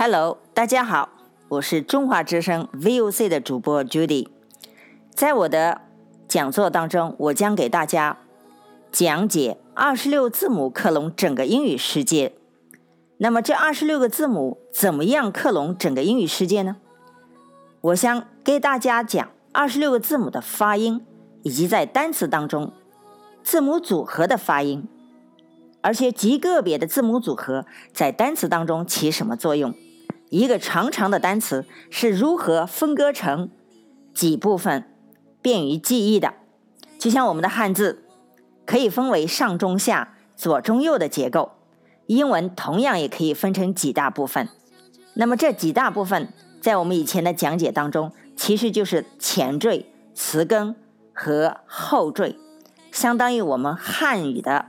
Hello，大家好，我是中华之声 VOC 的主播 Judy。在我的讲座当中，我将给大家讲解二十六字母克隆整个英语世界。那么这二十六个字母怎么样克隆整个英语世界呢？我想给大家讲二十六个字母的发音，以及在单词当中字母组合的发音，而且极个别的字母组合在单词当中起什么作用？一个长长的单词是如何分割成几部分，便于记忆的？就像我们的汉字可以分为上中下、左中右的结构，英文同样也可以分成几大部分。那么这几大部分，在我们以前的讲解当中，其实就是前缀、词根和后缀，相当于我们汉语的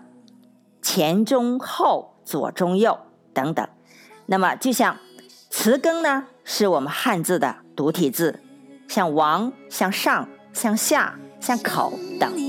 前中后、左中右等等。那么就像。词根呢，是我们汉字的独体字，像王、像上、像下、像口等。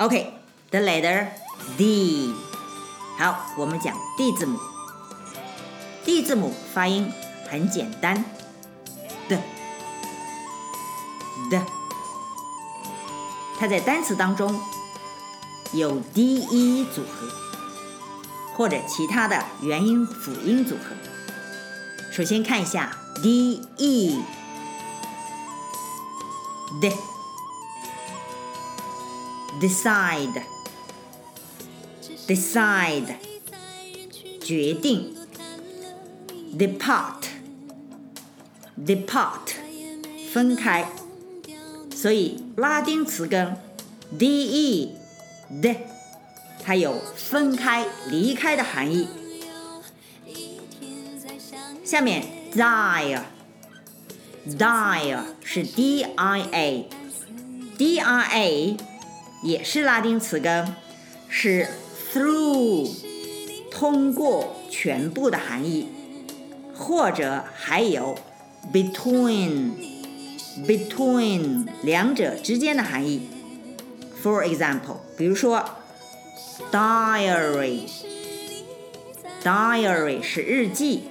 OK，the letter D。好，我们讲 D 字母。D 字母发音很简单的的，它在单词当中有 D E 组合，或者其他的元音辅音组合。首先看一下 D E 的。Decide decide 决定 depart depart 分开，所以拉丁词根 d-e-d，它有分开、离开的含义。下面 die die 是 d i a d i a 也是拉丁词根，是 through 通过全部的含义，或者还有 between between 两者之间的含义。For example，比如说 diary diary 是日记，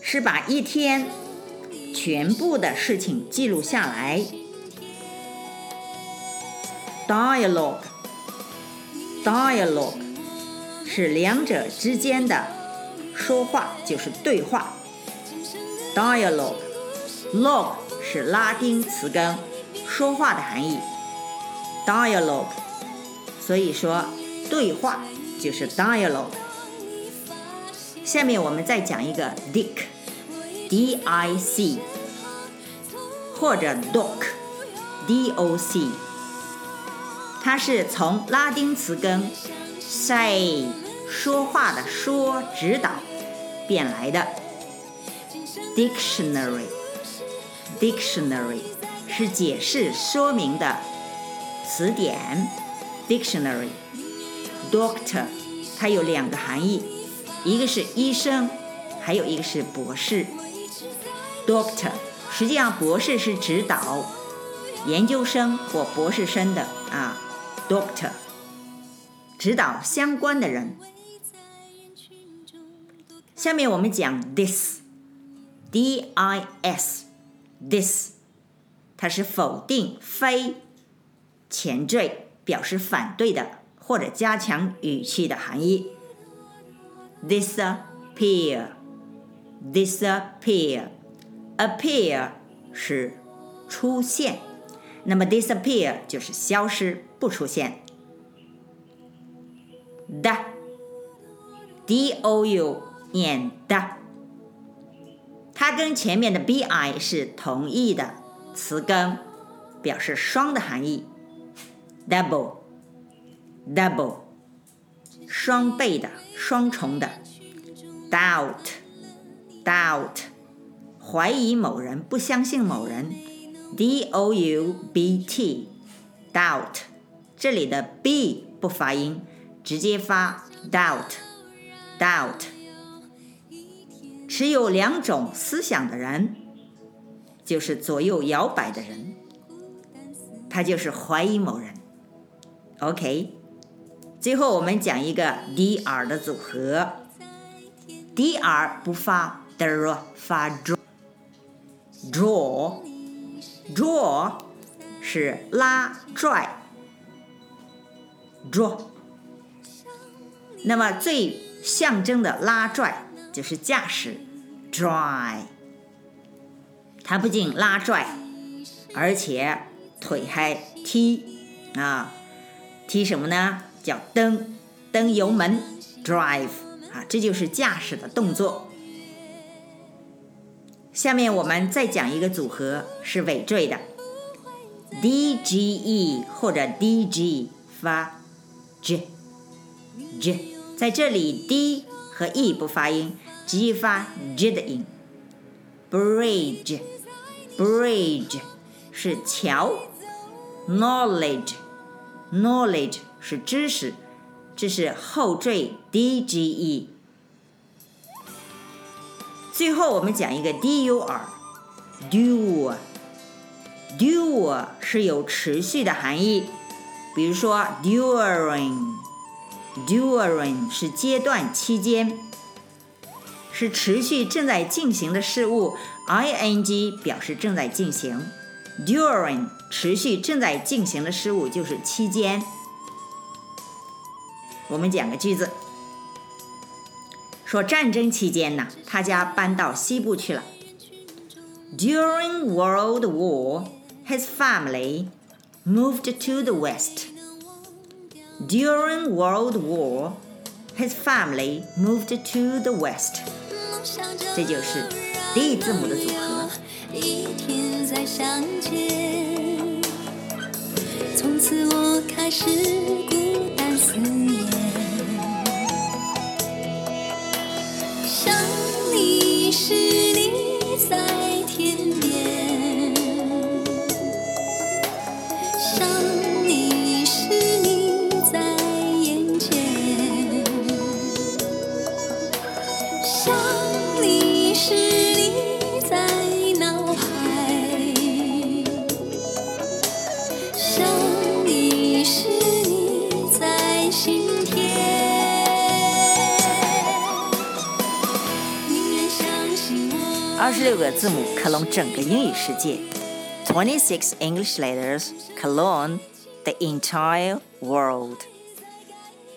是把一天全部的事情记录下来。Dialogue，dialogue 是两者之间的说话，就是对话。Dialogue，log 是拉丁词根，说话的含义。Dialogue，所以说对话就是 dialogue。下面我们再讲一个 dick d i c 或者 doc，D-O-C。它是从拉丁词根 say 说话的说指导变来的。dictionary dictionary 是解释说明的词典。dictionary doctor 它有两个含义，一个是医生，还有一个是博士。doctor 实际上博士是指导研究生或博士生的啊。Doctor，指导相关的人。下面我们讲 this，D-I-S，this，它是否定非前缀，表示反对的或者加强语气的含义。disappear，disappear，appear 是出现那么 disappear 就是消失，不出现。的，d o u 念的，它跟前面的 b i 是同义的词根，表示双的含义。double，double，双倍的、双重的。doubt，doubt，怀疑某人，不相信某人。d o u b t，doubt，这里的 b 不发音。直接发 doubt，doubt，持有两种思想的人，就是左右摇摆的人，他就是怀疑某人。OK，最后我们讲一个 dr 的组合，dr 不发 dr，发 draw，draw，draw 是拉拽，draw。那么最象征的拉拽就是驾驶，drive。它不仅拉拽，而且腿还踢啊，踢什么呢？叫蹬，蹬油门，drive 啊，这就是驾驶的动作。下面我们再讲一个组合是尾缀的，d g e 或者 d g 发 j j。在这里，d 和 e 不发音，直接发 j 的音。bridge，bridge 是桥。knowledge，knowledge 是知识，这是后缀 d g e。最后我们讲一个 d u r，dure，dure 是有持续的含义，比如说 during。During 是阶段期间，是持续正在进行的事物。ing 表示正在进行。During 持续正在进行的事物就是期间。我们讲个句子，说战争期间呢，他家搬到西部去了。During World War, his family moved to the west. During World War, his family moved to the West。这就是 D 字母的组合。从此我开始 二十六个字母克隆整个英语世界，Twenty-six English letters clone the entire world。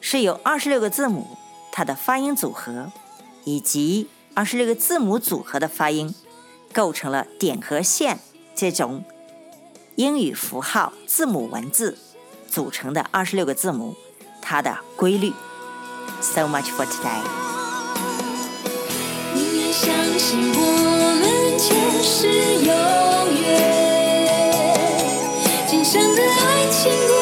是由二十六个字母它的发音组合，以及二十六个字母组合的发音构成了点和线这种英语符号字母文字组成的二十六个字母它的规律。So much for today. 宁愿相信我们前世有约今生的爱情。